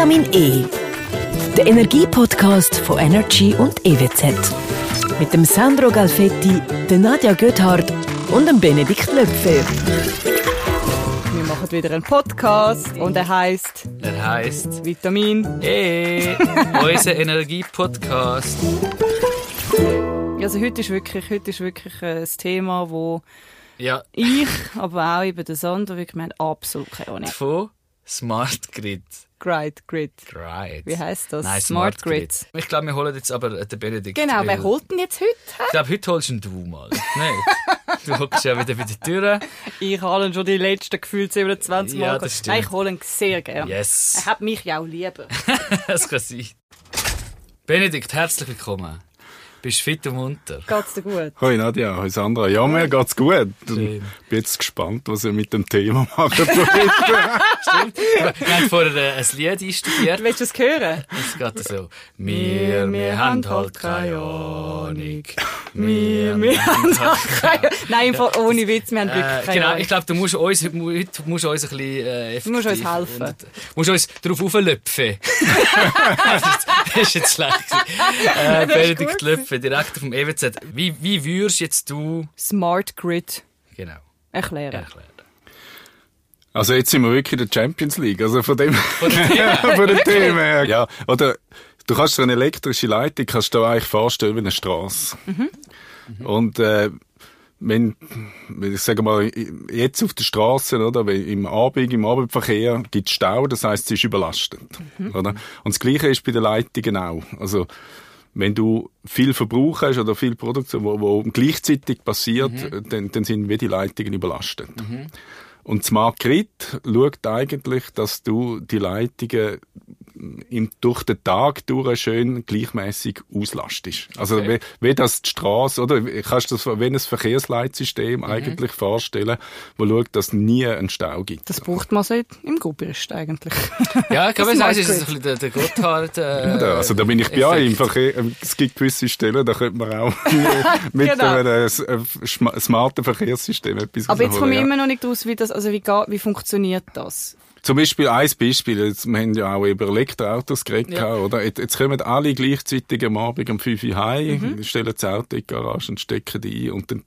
Vitamin E. Der Energie-Podcast von Energy und EWZ. Mit dem Sandro Galfetti, der Nadja Göthardt und dem Benedikt Löpfer. Wir machen wieder einen Podcast und er heißt Er heisst Vitamin. E, unser Energie-Podcast. Also heute ist wirklich, heute ist wirklich ein Thema, wo Ja, ich, aber auch eben der Sandro wirklich wir haben absolut keine Ahnung. von Smart Grid. Grid, Grid. Right. Wie heisst das? Nein, Smart Smart, Grid. Grids. Ich glaube, wir holen jetzt aber den Benedikt. Genau, wer holt denn jetzt heute? Ich glaube, heute holst ihn du mal. Nicht? Du hockst ja wieder bei der Tür. Ich habe ihn schon die letzten gefühlt 27 Mal. Ja, das stimmt. Nein, ich hole ihn sehr gerne. Yes. Er hat mich ja auch lieber. das kann sein. Benedikt, herzlich willkommen. Bist fit und munter? Geht's dir gut? Hoi Nadja, hoi Sandra. Ja, mir geht's gut. Ich Schön. bin jetzt gespannt, was ihr mit dem Thema macht. Stimmt. Wir haben vorher äh, ein Lied einstudiert. Willst du es hören? Es geht so. Wir, wir haben halt keine Ahnung. Wir, Wir haben auch keine... Nein, im Fall ohne Witz, wir haben wirklich Äh, keine genau, Ahnung. ich glaube, du musst uns, heute musst du uns ein bisschen äh, effektiv... Du musst uns helfen. Und, musst uns darauf auflöpfen. das ist jetzt schlecht gewesen. Äh, Benedikt Löpfe, Direktor vom EWZ. Wie, wie würdest jetzt du... Smart Grid Genau, erklären. erklären? Also jetzt sind wir wirklich in der Champions League. Also von dem, Von dem Thema. von dem Thema her. Ja, oder du kannst dir eine elektrische Leitung kannst du dir eigentlich vorstellen wie eine Straße. Und äh, wenn, ich sage mal, jetzt auf der Straße, oder, im Abend, im Abendverkehr gibt es Stau, das heißt, sie ist überlastet, oder? Und das Gleiche ist bei den Leitungen auch. Also, wenn du viel Verbrauch hast oder viel Produktion, wo, wo gleichzeitig passiert, dann, dann sind wie die Leitungen überlastet. Und Smart Grid schaut eigentlich, dass du die Leitungen im, durch den Tag durch schön gleichmäßig auslastest. Also Okay. wie, wie das die Straße, oder kannst du das wie ein Verkehrsleitsystem eigentlich vorstellen, wo schaut, dass nie einen Stau gibt. Das braucht man so im Gruppierst eigentlich. Ja, ich glaube, Das es ist ein bisschen der, der Gotthard... Äh, Ja, also da bin ich bei euch im. Verkehr. Es gibt gewisse Stellen, da könnte man auch mit Genau. einem äh, sm- smarten Verkehrssystem etwas Aber jetzt komme ich ja. immer noch nicht raus, wie das, also wie, geht, wie funktioniert das? Zum Beispiel ein Beispiel, jetzt, wir haben ja auch über Elektroautos geredet, Ja. oder? Jetzt, jetzt kommen alle gleichzeitig am Abend um 5 Uhr heim, Mhm. stellen das Auto in die Garage und stecken die ein und dann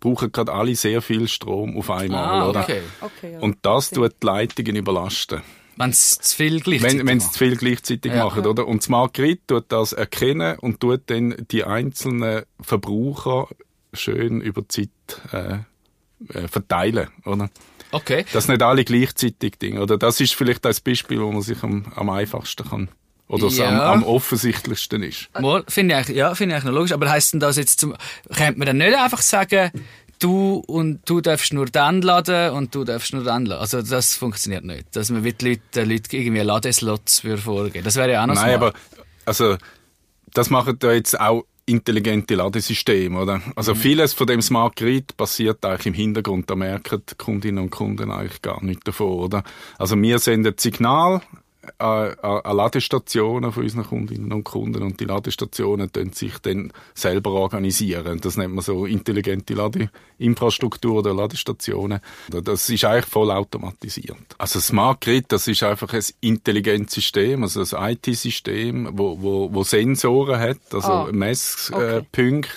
brauchen gerade alle sehr viel Strom auf einmal, Ah, oder? okay. Okay, ja. Und das tut die Leitungen überlasten. Wenn es zu viel gleichzeitig Wenn, macht. zu viel gleichzeitig Ja. machen, oder? Und Smart Grid tut das erkennen und tut dann die einzelnen Verbraucher schön über die Zeit äh, äh, verteilen, oder? Okay. Dass nicht alle gleichzeitig Dinge, oder? Das ist vielleicht das Beispiel, wo man sich am, am einfachsten kann. Oder es am, Ja. am offensichtlichsten ist. Mal, finde ich, ja, finde ich noch logisch. Aber heisst denn das jetzt zum, könnte man dann nicht einfach sagen, du und du darfst nur dann laden und du darfst nur dann laden? Also, das funktioniert nicht. Dass man wie die Leute, den Leuten irgendwie Ladeslots vorgeben. Das wäre ja auch noch Nein, aber, also, das machen da jetzt auch intelligente Ladesysteme, oder? Also vieles von dem Smart Grid passiert eigentlich im Hintergrund. Da merken die Kundinnen und Kunden eigentlich gar nichts davon, oder? Also wir senden Signal an, an an Ladestationen von unseren Kundinnen und Kunden und die Ladestationen können sich dann selber organisieren. Das nennt man so intelligente Ladeinfrastruktur oder Ladestationen. Das ist eigentlich voll automatisiert. Also Smart Grid, das ist einfach ein intelligentes System, also ein IT-System, wo, wo, wo Sensoren hat, also Ah, Messpunkte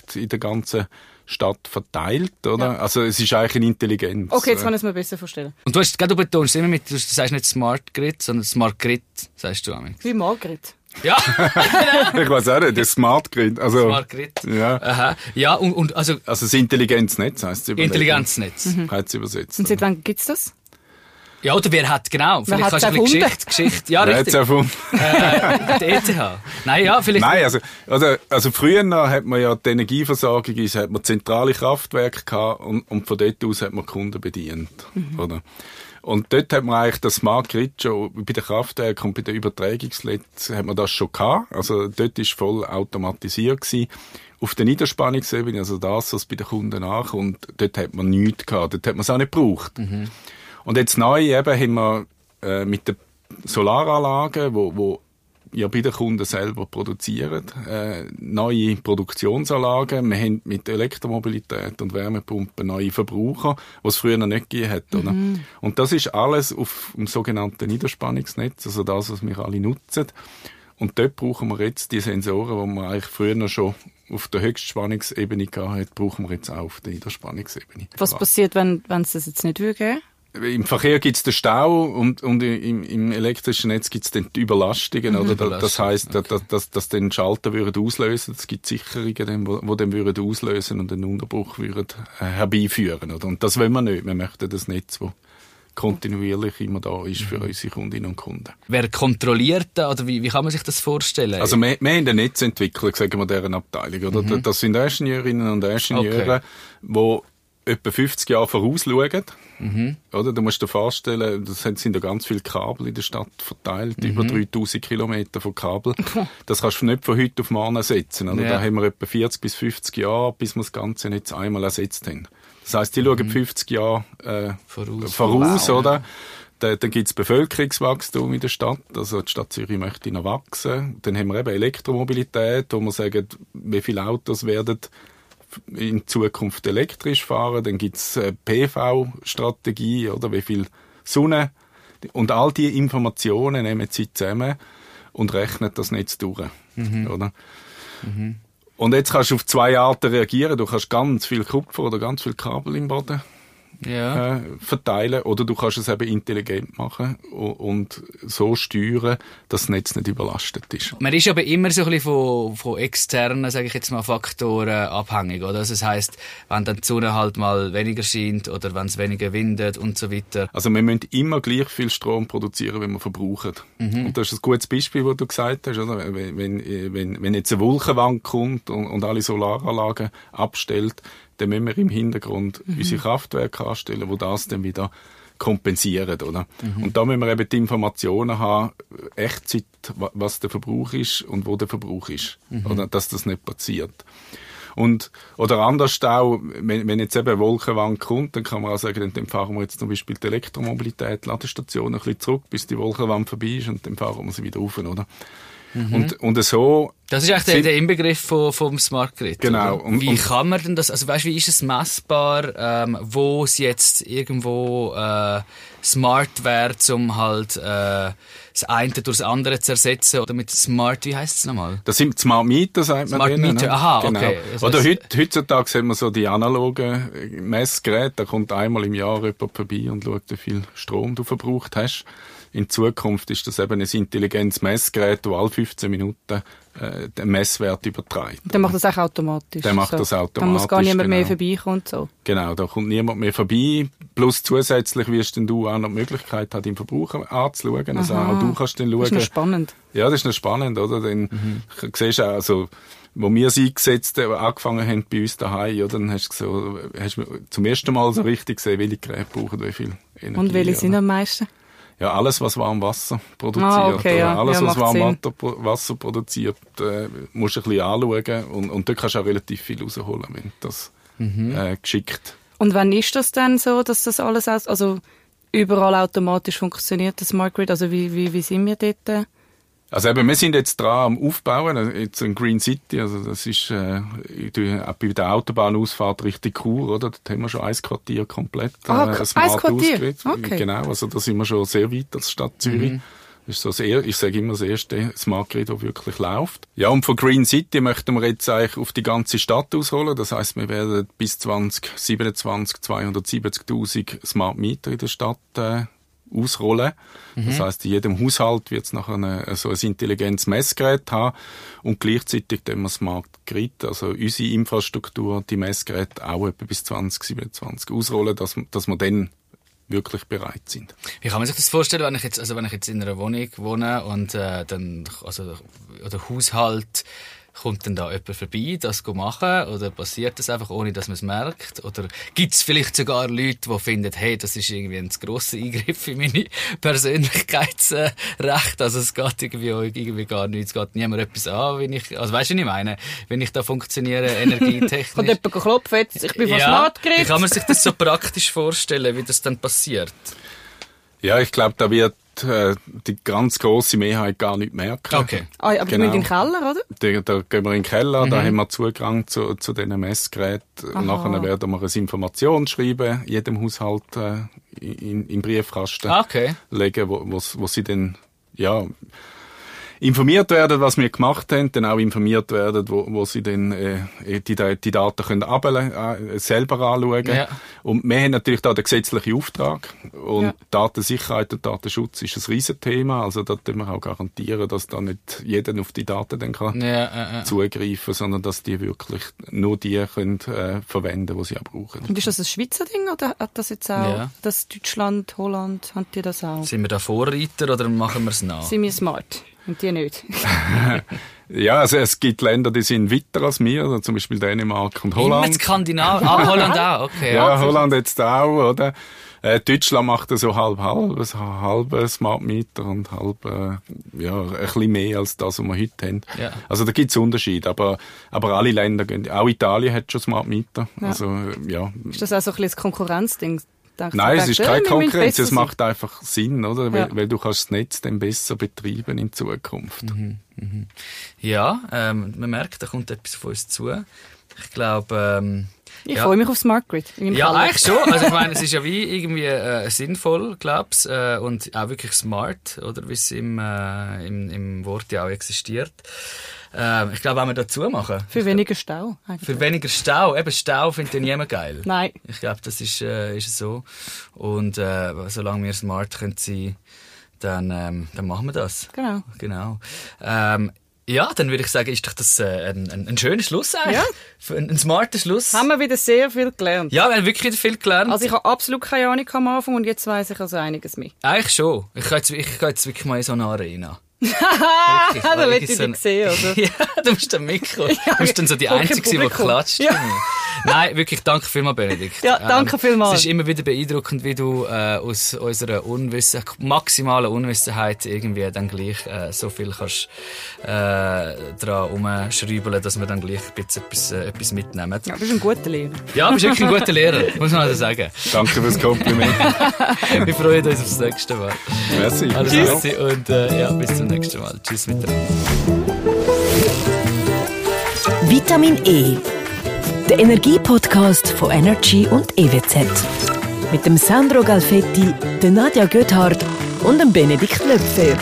okay. in der ganzen Stadt verteilt, oder? Also es ist eigentlich eine Intelligenz. Okay, jetzt äh, kann ich es mir besser vorstellen. Und du, hast, gell, du betonst immer mit, du sagst nicht Smart Grid, sondern Smart Grid, sagst du einmal. Wie Margret. Ja, ich weiß auch nicht, das Smart Grid. Also, Smart Grid. Ja. Aha. Ja, und, und also also das Intelligenznetz heisst es Intelligenznetz. Heißt es übersetzt. Und seit wann gibt's das? Ja, oder wer hat, genau. Vielleicht kannst du ein bisschen? Geschichte, Geschichte. Ja, Wer richtig. erfunden? Äh, die ETH. Nein, ja, vielleicht. Nein, also, also, also früher noch hat man ja die Energieversorgung, ist, hat man zentrale Kraftwerke gehabt und, und von dort aus hat man Kunden bedient, oder? Und dort hat man eigentlich das Smart Grid schon, bei den Kraftwerken und bei den Übertragungsnetzen hat man das schon gehabt. Also dort ist voll automatisiert gewesen. Auf der Niederspannungsebene, also das, was bei den Kunden ankommt, dort hat man nichts gehabt. Dort hat man es auch nicht gebraucht. Und jetzt neu eben haben wir äh, mit den Solaranlagen, wo, wo ja bei den Kunden selber produzieren. Äh, neue Produktionsanlagen. Wir haben mit Elektromobilität und Wärmepumpen neue Verbraucher, was es früher noch nicht gegeben hat. Oder? Mhm. Und das ist alles auf dem sogenannten Niederspannungsnetz, also das, was wir alle nutzen. Und dort brauchen wir jetzt die Sensoren, die wir eigentlich früher noch schon auf der Höchstspannungsebene gehabt brauchen wir jetzt auch auf der Niederspannungsebene. Was passiert, wenn, wenn es das jetzt nicht würde? Im Verkehr gibt es den Stau und, und im, im elektrischen Netz gibt es dann die Überlastungen. Oder? Da- Das heisst, okay. dass, dass, dass den Schalter würden auslösen Es gibt Sicherungen, dann, wo, wo den würden auslösen und einen Unterbruch würden, äh, herbeiführen. Oder? Und das wollen wir nicht. Wir möchten das Netz, das kontinuierlich immer da ist für unsere Kundinnen und Kunden. Wer kontrolliert da, oder wie, wie kann man sich das vorstellen? Also wir, wir haben einen Netzentwickler, sagen wir, deren Abteilung. Oder? Das sind Ingenieurinnen und Ingenieure, die etwa 50 Jahre vorausschauen. Oder? Du musst dir vorstellen, das sind ja ganz viele Kabel in der Stadt verteilt, über 3000 Kilometer von Kabel. Das kannst du nicht von heute auf morgen ersetzen. Oder? Ja. Da haben wir etwa 40 bis 50 Jahre, bis wir das ganze Netz einmal ersetzt haben. Das heisst, die schauen 50 Jahre äh, Voraus. voraus Wow. oder? Da, dann gibt's Bevölkerungswachstum in der Stadt. Also die Stadt Zürich möchte noch wachsen. Dann haben wir eben Elektromobilität, wo wir sagen, wie viele Autos werden in Zukunft elektrisch fahren. Dann gibt's äh, PV-Strategie, oder wie viel Sonne. Und all diese Informationen nehmen sie zusammen und rechnen das Netz durch. Oder? Und jetzt kannst du auf zwei Arten reagieren. Du kannst ganz viel Kupfer oder ganz viel Kabel im Boden ja. äh, verteilen oder du kannst es eben intelligent machen und so steuern, dass das Netz nicht überlastet ist. Man ist aber immer so ein bisschen von, von externen, sage ich jetzt mal, Faktoren abhängig, oder? Also das heisst, wenn dann die Sonne halt mal weniger scheint oder wenn es weniger windet und so weiter. Also wir müssen immer gleich viel Strom produzieren, wenn wir verbrauchen. Und das ist ein gutes Beispiel, was du gesagt hast. Oder? Wenn, wenn, wenn, wenn jetzt eine Wolkenwand kommt und, und alle Solaranlagen abstellt, dann müssen wir im Hintergrund unsere Kraftwerke anstellen, wo das dann wieder kompensieren, oder? Und da müssen wir eben die Informationen haben, Echtzeit, wa- was der Verbrauch ist und wo der Verbrauch ist, oder? Dass das nicht passiert. Und, oder anders auch, wenn, wenn jetzt eben eine Wolkenwand kommt, dann kann man auch sagen, dann, dann fahren wir jetzt zum Beispiel die Elektromobilität, Ladestationen ein bisschen zurück, bis die Wolkenwand vorbei ist und dann fahren wir sie wieder rauf, oder? Und, und so Das ist eigentlich der, der Inbegriff von, vom Smart Grid. Genau. Und- wie und- kann man denn das, also weißt, wie ist es messbar, ähm, wo es jetzt irgendwo äh, smart wäre, um halt äh, das eine durch das andere zu ersetzen oder mit Smart, wie heißt es nochmal? Das sind Smart Meter, sagt man Smart Meter, ne? aha, genau. okay. Das Oder heut, heutzutage haben wir so die analogen Messgeräte, da kommt einmal im Jahr jemand vorbei und schaut, wie viel Strom du verbraucht hast. In Zukunft ist das eben ein intelligentes Messgerät, das alle 15 Minuten äh, den Messwert überträgt. Dann macht das auch automatisch. Der macht das Dann muss automatisch, gar niemand mehr genau. vorbeikommen und so. Genau, da kommt niemand mehr vorbei. Plus zusätzlich wirst denn du auch noch die Möglichkeit haben, den Verbraucher anzuschauen. Also Aha. auch du kannst dann Das ist noch schauen. spannend. Ja, das ist noch spannend, oder? Dann siehst du auch, also, wo wir es eingesetzt haben, angefangen haben bei uns daheim, oder? Dann hast du so, hast du zum ersten Mal so richtig gesehen, welche Geräte brauchen wie viel Energie. Und welche sind am meisten? Ja, alles, was warm Wasser produziert. Ah, okay, ja. Alles, Ja, was warm. Wasser pro- Wasser produziert, äh, musst du ein bisschen anschauen. Und, und dort kannst du auch relativ viel rausholen, wenn du das Mhm. äh, geschickt Und wann ist das dann so, dass das alles aus, also überall automatisch funktioniert, das Smart Grid? Also wie, wie, wie sind wir dort? Also eben, wir sind jetzt dran am Aufbauen, also jetzt in Green City, also das ist äh, auch bei der Autobahnausfahrt Richtung Chur, oder? Dort haben wir schon ein Quartier komplett äh, Ah, ein smart Quartier? Okay. Genau, also da sind wir schon sehr weit als Stadt Zürich. Das ist so das er- ich sage immer das erste Smart Grid, das wirklich läuft. Ja, und von Green City möchten wir jetzt eigentlich auf die ganze Stadt ausholen. Das heißt, wir werden bis 2027 270.000 Smart Meter in der Stadt äh, ausrollen. Das heißt, in jedem Haushalt wird es nachher eine, so ein intelligentes Messgerät haben und gleichzeitig dann Smart Grid, also unsere Infrastruktur, die Messgeräte auch etwa bis 2027 ausrollen, dass, dass wir dann wirklich bereit sind. Wie kann man sich das vorstellen, wenn ich jetzt, also wenn ich jetzt in einer Wohnung wohne und äh, dann, also, oder Haushalt, kommt dann da jemand vorbei, das zu machen? Oder passiert das einfach, ohne dass man es merkt? Oder gibt es vielleicht sogar Leute, die finden, hey, das ist irgendwie ein grosser Eingriff in meine Persönlichkeitsrechte, also es geht irgendwie, irgendwie gar nichts, es geht niemand etwas an, wenn ich, also weißt du, was ich meine? Wenn ich da funktioniere, energietechnisch. Kommt jemand klopfen, jetzt, ich bin von ja, Smart wie Grid. kann man sich das so praktisch vorstellen, wie das dann passiert? Ja, ich glaube, da wird äh, die ganz grosse Mehrheit gar nicht merken. Okay. Ah, aber Genau. müssen in den Keller, oder? Da, da gehen wir in den Keller, Mhm. da haben wir Zugang zu, zu diesen Messgeräten. Aha. Nachher werden wir ein Informationsschreiben jedem Haushalt äh, in, in Briefkasten Ah, okay. legen, wo, wo, wo sie dann ja, informiert werden, was wir gemacht haben, dann auch informiert werden, wo, wo sie dann äh, die, die Daten können abele, äh, selber anschauen Ja. Und wir haben natürlich da den gesetzlichen Auftrag und Ja. Datensicherheit und Datenschutz ist ein Riesenthema, also da tun wir auch garantieren, dass da nicht jeder auf die Daten dann kann Ja, äh, äh. zugreifen, sondern dass die wirklich nur die können äh, verwenden, die sie auch brauchen. Und ist das ein Schweizer Ding oder hat das jetzt auch, Ja. das Deutschland, Holland, haben die das auch? Sind wir da Vorreiter oder machen wir es nach? Sind wir smart? Und die nicht? Ja, also es gibt Länder, die sind weiter als wir, also zum Beispiel Dänemark und Immer Holland. Skandinavien. Ah, Holland auch, okay. Ja, Holland jetzt auch, oder? Äh, Deutschland macht so halb halb, also halb Smart Meter und halb, äh, ja, ein bisschen mehr als das, was wir heute haben. Ja. Also da gibt's Unterschiede, aber, aber alle Länder gehen, auch Italien hat schon Smart Meter. Also, äh, ja. Ist das auch so ein bisschen ein Konkurrenzding? Du- Nein, es ist keine Konkurrenz, es sein? macht einfach Sinn, oder? Weil, Ja. weil du kannst das Netz dann besser betreiben in Zukunft. Ja, ähm, man merkt, da kommt etwas auf uns zu. Ich glaube, ähm, Ich ja. freue mich auf Smart Grid. Ja, Keller. eigentlich schon. Also ich meine, es ist ja wie irgendwie äh, sinnvoll, glaub's, äh, und auch wirklich smart, oder wie es im, äh, im, im Wort ja auch existiert. Äh, ich glaube, wenn wir dazu machen, Für weniger Stau. eigentlich. für weniger Stau, eben Stau findet ja niemand geil. Nein. Ich glaube, das ist, äh, ist so. Und äh, solange wir smart können sein, dann, ähm, dann machen wir das. Genau. Genau. Ähm, ja, dann würde ich sagen, ist doch das äh, ein, ein, ein schöner Schluss eigentlich. Ja. Ein, ein smarter Schluss. Haben wir wieder sehr viel gelernt. ja, wir haben wirklich viel gelernt. Also ich habe absolut keine Ahnung am Anfang und jetzt weiß ich also einiges mehr. Eigentlich schon. Ich gehe jetzt, ich gehe jetzt wirklich mal in so eine Arena. Wirklich, da will ich so dich sehen, oder? ja, du musst dann mitkommen. Du bist dann so die Einzige, die klatscht. Ja. Nein, wirklich, danke vielmals, Benedikt. Ja, danke vielmals. Es ist immer wieder beeindruckend, wie du äh, aus unserer Unwissen, maximalen Unwissenheit irgendwie dann gleich äh, so viel kannst äh, dran umschreiben, dass wir dann gleich ein bisschen etwas, äh, etwas mitnehmen. Ja, du bist ein guter Lehrer. Ja, du bist wirklich ein guter Lehrer, muss man also sagen. Danke fürs Kompliment. Wir freuen uns aufs nächste Mal. Merci. Alles. Gute und äh, ja, bis zum nächsten Mal. Tschüss miteinander. Vitamin E. Der Energiepodcast von Energy und EWZ. Mit dem Sandro Galfetti, der Nadja Göthardt und dem Benedikt Löpfer.